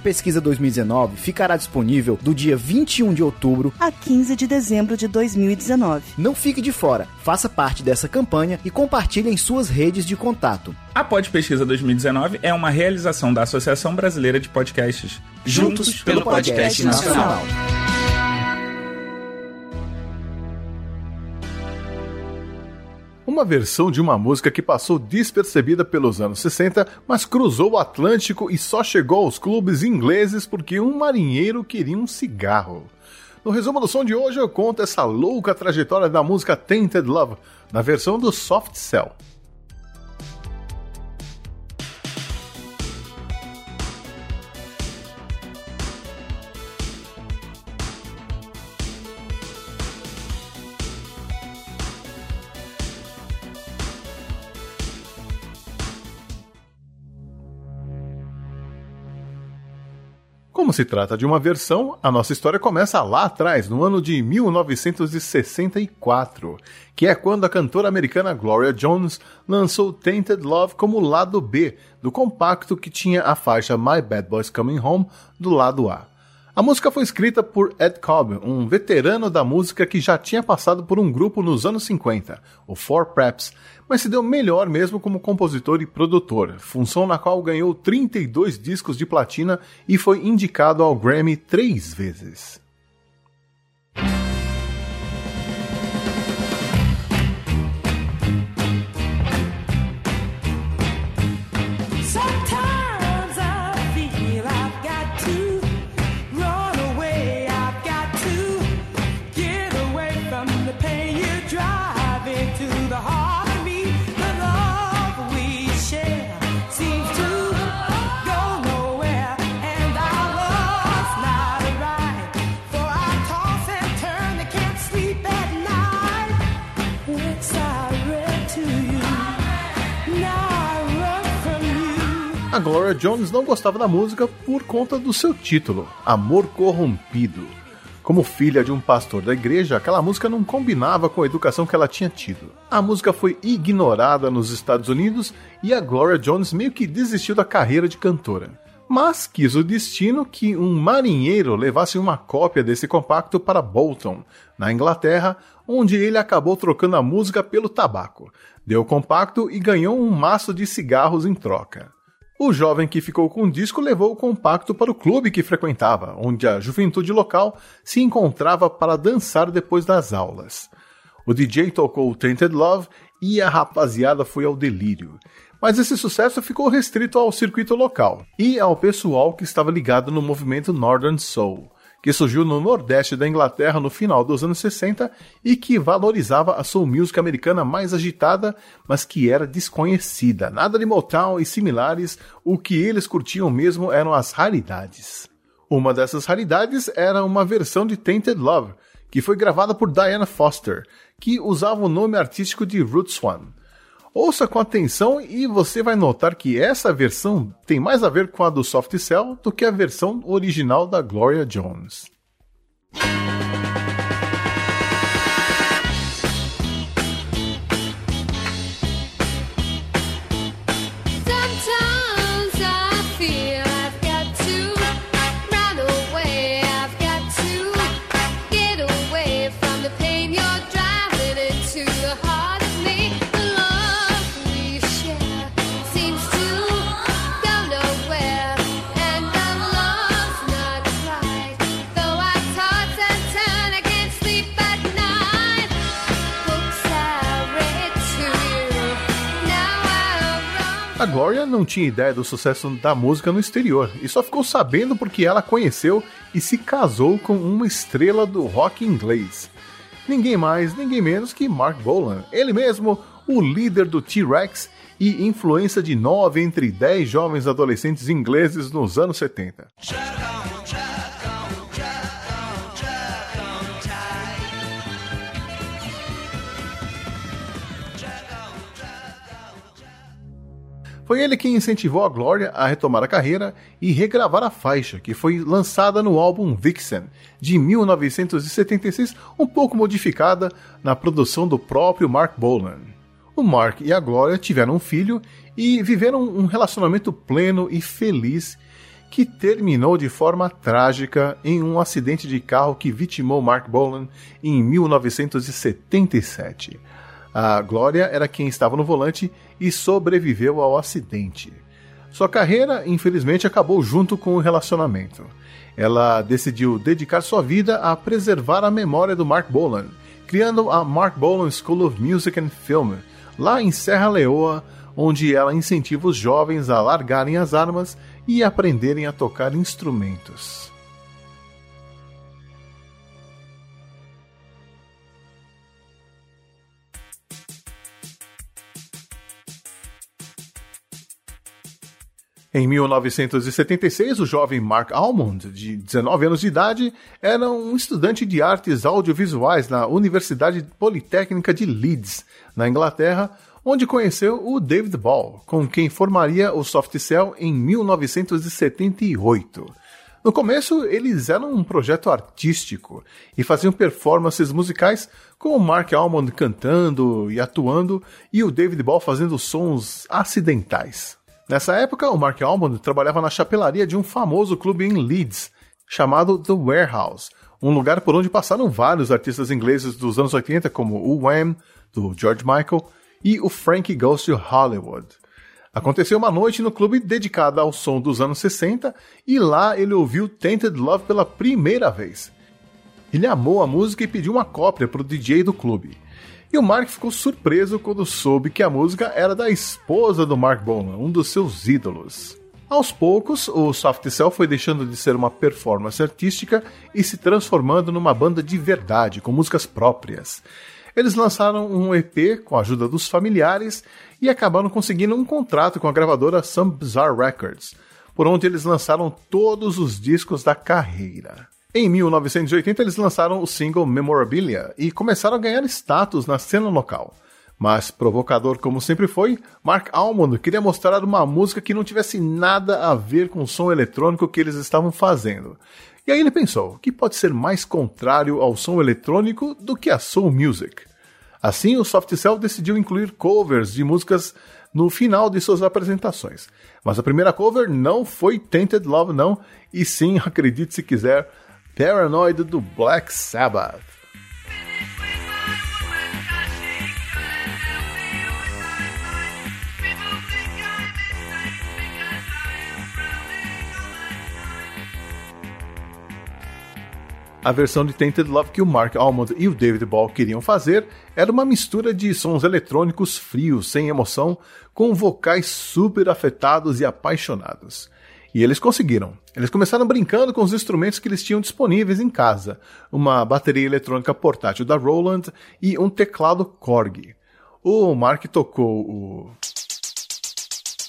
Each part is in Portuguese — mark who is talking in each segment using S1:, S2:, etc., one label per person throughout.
S1: Pesquisa 2019 ficará disponível do dia 21 de outubro
S2: a 15 de dezembro de 2019.
S1: Não fique de fora, faça parte dessa campanha e compartilhe em suas redes de contato.
S3: A Pod Pesquisa 2019 é uma realização da Associação Brasileira de Podcasts.
S4: Juntos, Juntos pelo, pelo Podcast, podcast Nacional. Nacional.
S5: Uma versão de uma música que passou despercebida pelos anos 60, mas cruzou o Atlântico e só chegou aos clubes ingleses porque um marinheiro queria um cigarro. No resumo do som de hoje eu conto essa louca trajetória da música Tainted Love, na versão do Soft Cell. Como se trata de uma versão, a nossa história começa lá atrás, no ano de 1964, que é quando a cantora americana Gloria Jones lançou Tainted Love como lado B do compacto que tinha a faixa My Bad Boys Coming Home do lado A. A música foi escrita por Ed Cobb, um veterano da música que já tinha passado por um grupo nos anos 50, o Four Preps, mas se deu melhor mesmo como compositor e produtor, função na qual ganhou 32 discos de platina e foi indicado ao Grammy três vezes. A Gloria Jones não gostava da música por conta do seu título, Amor Corrompido. Como filha de um pastor da igreja, aquela música não combinava com a educação que ela tinha tido. A música foi ignorada nos Estados Unidos e a Gloria Jones meio que desistiu da carreira de cantora. Mas quis o destino que um marinheiro levasse uma cópia desse compacto para Bolton, na Inglaterra, onde ele acabou trocando a música pelo tabaco. Deu o compacto e ganhou um maço de cigarros em troca. O jovem que ficou com o disco levou o compacto para o clube que frequentava, onde a juventude local se encontrava para dançar depois das aulas. O DJ tocou Tainted Love e a rapaziada foi ao delírio. Mas esse sucesso ficou restrito ao circuito local e ao pessoal que estava ligado no movimento Northern Soul que surgiu no nordeste da Inglaterra no final dos anos 60 e que valorizava a soul music americana mais agitada, mas que era desconhecida. Nada de Motown e similares, o que eles curtiam mesmo eram as raridades. Uma dessas raridades era uma versão de Tainted Love, que foi gravada por Diana Foster, que usava o nome artístico de Roots One. Ouça com atenção e você vai notar que essa versão tem mais a ver com a do Soft Cell do que a versão original da Gloria Jones. Gloria não tinha ideia do sucesso da música no exterior e só ficou sabendo porque ela conheceu e se casou com uma estrela do rock inglês. Ninguém mais, ninguém menos que Mark Bolan, ele mesmo, o líder do T-Rex e influência de 9 entre 10 jovens adolescentes ingleses nos anos 70. Foi ele quem incentivou a Gloria a retomar a carreira e regravar a faixa, que foi lançada no álbum Vixen, de 1976, um pouco modificada na produção do próprio Mark Bolan. O Mark e a Gloria tiveram um filho e viveram um relacionamento pleno e feliz que terminou de forma trágica em um acidente de carro que vitimou Mark Bolan em 1977. A Glória era quem estava no volante e sobreviveu ao acidente. Sua carreira, infelizmente, acabou junto com o relacionamento. Ela decidiu dedicar sua vida a preservar a memória do Mark Bolan, criando a Mark Bolan School of Music and Film, lá em Serra Leoa, onde ela incentiva os jovens a largarem as armas e aprenderem a tocar instrumentos. Em 1976, o jovem Mark Almond, de 19 anos de idade, era um estudante de artes audiovisuais na Universidade Politécnica de Leeds, na Inglaterra, onde conheceu o David Ball, com quem formaria o Soft Cell em 1978. No começo, eles eram um projeto artístico e faziam performances musicais com o Mark Almond cantando e atuando e o David Ball fazendo sons acidentais. Nessa época, o Mark Almond trabalhava na chapelaria de um famoso clube em Leeds, chamado The Warehouse, um lugar por onde passaram vários artistas ingleses dos anos 80, como o Wham, do George Michael, e o Frankie Goes to Hollywood. Aconteceu uma noite no clube dedicada ao som dos anos 60 e lá ele ouviu Tainted Love pela primeira vez. Ele amou a música e pediu uma cópia para o DJ do clube. E o Mark ficou surpreso quando soube que a música era da esposa do Mark Bolan, um dos seus ídolos. Aos poucos, o Soft Cell foi deixando de ser uma performance artística e se transformando numa banda de verdade, com músicas próprias. Eles lançaram um EP com a ajuda dos familiares e acabaram conseguindo um contrato com a gravadora Some Bizarre Records, por onde eles lançaram todos os discos da carreira. Em 1980, eles lançaram o single Memorabilia e começaram a ganhar status na cena local. Mas, provocador como sempre foi, Mark Almond queria mostrar uma música que não tivesse nada a ver com o som eletrônico que eles estavam fazendo. E aí ele pensou, que pode ser mais contrário ao som eletrônico do que a soul music? Assim, o Soft Cell decidiu incluir covers de músicas no final de suas apresentações. Mas a primeira cover não foi Tainted Love não, e sim, acredite se quiser, Paranoid do Black Sabbath. A versão de Tainted Love que o Mark Almond e o David Ball queriam fazer era uma mistura de sons eletrônicos frios, sem emoção, com vocais super afetados e apaixonados. E eles conseguiram. Eles começaram brincando com os instrumentos que eles tinham disponíveis em casa: uma bateria eletrônica portátil da Roland e um teclado Korg. O Mark tocou o.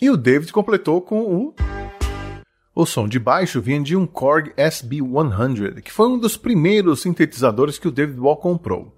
S5: E o David completou com o. O som de baixo vinha de um Korg SB100, que foi um dos primeiros sintetizadores que o David Ball comprou.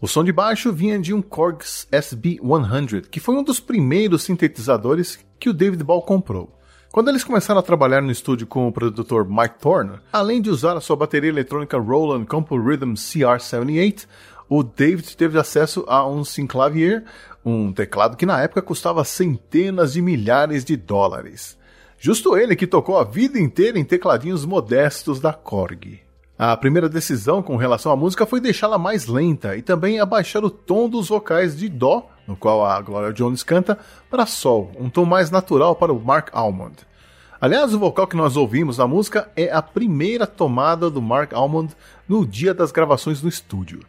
S5: O som de baixo vinha de um Korg SB100, que foi um dos primeiros sintetizadores que o David Ball comprou. Quando eles começaram a trabalhar no estúdio com o produtor Mike Thorne, além de usar a sua bateria eletrônica Roland Compo Rhythm CR78, o David teve acesso a um Synclavier, um teclado que na época custava centenas de milhares de dólares. Justo ele que tocou a vida inteira em tecladinhos modestos da Korg. A primeira decisão com relação à música foi deixá-la mais lenta e também abaixar o tom dos vocais de Dó, no qual a Gloria Jones canta, para Sol, um tom mais natural para o Mark Almond. Aliás, o vocal que nós ouvimos na música é a primeira tomada do Mark Almond no dia das gravações no estúdio.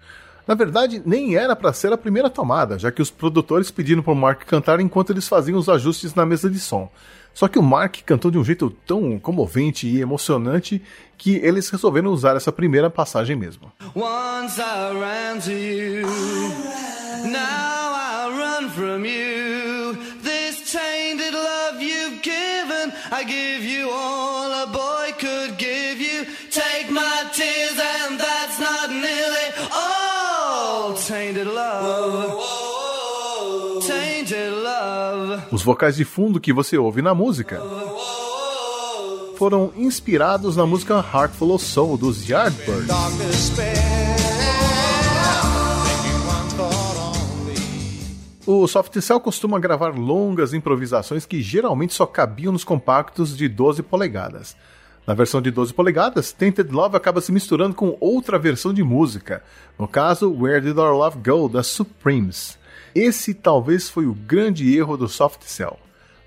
S5: Na verdade, nem era para ser a primeira tomada, já que os produtores pediram para o Mark cantar enquanto eles faziam os ajustes na mesa de som. Só que o Mark cantou de um jeito tão comovente e emocionante que eles resolveram usar essa primeira passagem mesmo. Once I ran to you, now
S6: from you. This tainted love you've given, I give you all a boy could give you. Take my tears, and that's not nearly all. Tainted love. Tainted love.
S5: Os vocais de fundo que você ouve na música foram inspirados na música Heartful of Soul dos Yardbirds. O Softcell costuma gravar longas improvisações que geralmente só cabiam nos compactos de 12 polegadas. Na versão de 12 polegadas, Tainted Love acaba se misturando com outra versão de música, no caso Where Did Our Love Go, das Supremes. Esse talvez foi o grande erro do Softcell.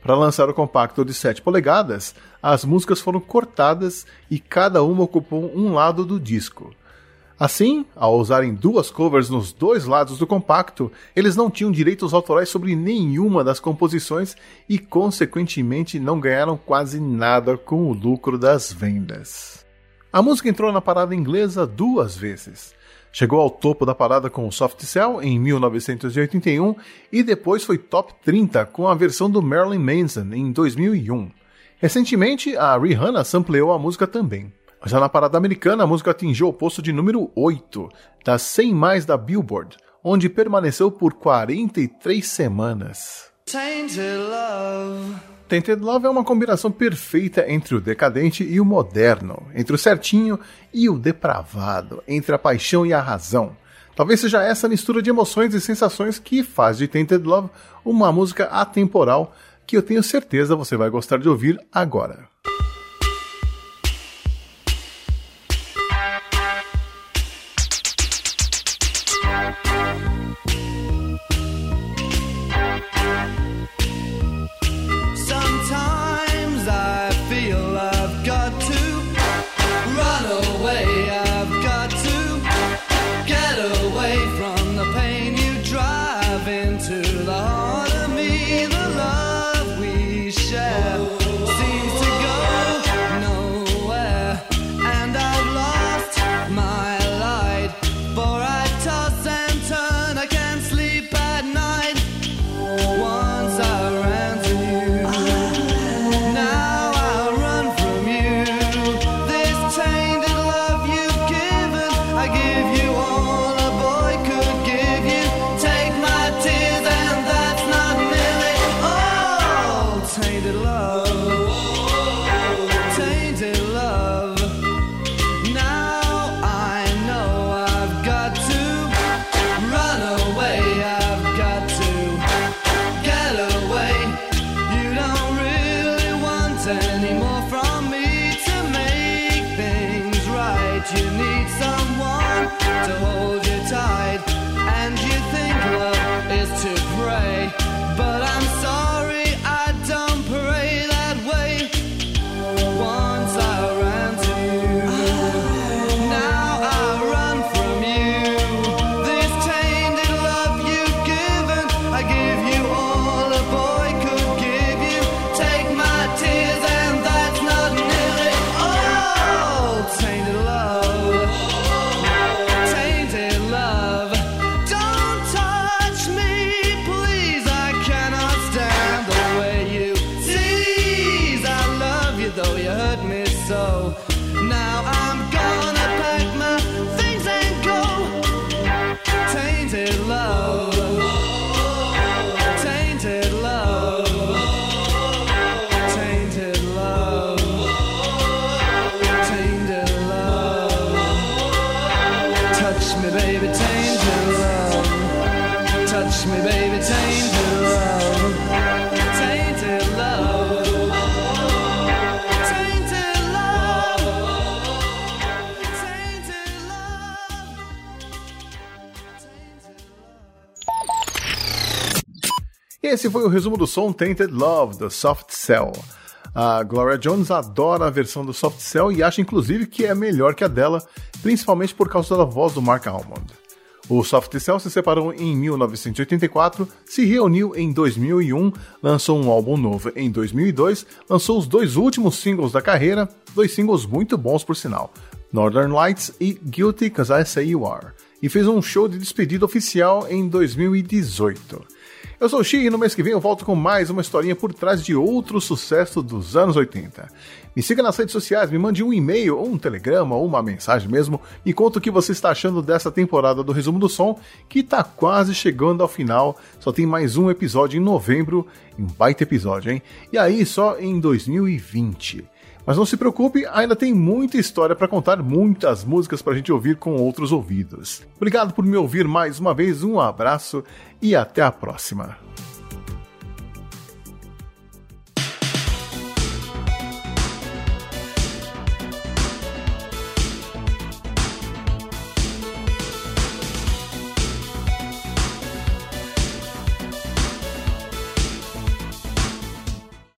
S5: Para lançar o compacto de 7 polegadas, as músicas foram cortadas e cada uma ocupou um lado do disco. Assim, ao usarem duas covers nos dois lados do compacto, eles não tinham direitos autorais sobre nenhuma das composições e, consequentemente, não ganharam quase nada com o lucro das vendas. A música entrou na parada inglesa duas vezes. Chegou ao topo da parada com o Soft Cell em 1981 e depois foi top 30 com a versão do Marilyn Manson em 2001. Recentemente, a Rihanna sampleou a música também. Já na parada americana, a música atingiu o posto de número 8 das 100 mais da Billboard, onde permaneceu por 43 semanas.
S6: Tainted love.
S5: Tainted Love é uma combinação perfeita entre o decadente e o moderno, entre o certinho e o depravado, entre a paixão e a razão. Talvez seja essa mistura de emoções e sensações que faz de Tainted Love uma música atemporal que eu tenho certeza você vai gostar de ouvir agora.
S6: Hurt me so. Now I'm
S5: Esse foi o resumo do som Tainted Love, do Soft Cell. A Gloria Jones adora a versão do Soft Cell e acha inclusive que é melhor que a dela, principalmente por causa da voz do Mark Almond. O Soft Cell se separou em 1984, se reuniu em 2001, lançou um álbum novo em 2002, lançou os dois últimos singles da carreira, dois singles muito bons por sinal, Northern Lights e Guilty Cause I Say You Are, e fez um show de despedida oficial em 2018. Eu sou o Xi e no mês que vem eu volto com mais uma historinha por trás de outro sucesso dos anos 80. Me siga nas redes sociais, me mande um e-mail, ou um telegrama, ou uma mensagem mesmo, e conta o que você está achando dessa temporada do Resumo do Som, que tá quase chegando ao final. Só tem mais um episódio em novembro, um baita episódio, hein? E aí só em 2020. Mas não se preocupe, ainda tem muita história para contar, muitas músicas para a gente ouvir com outros ouvidos. Obrigado por me ouvir mais uma vez, um abraço e até a próxima.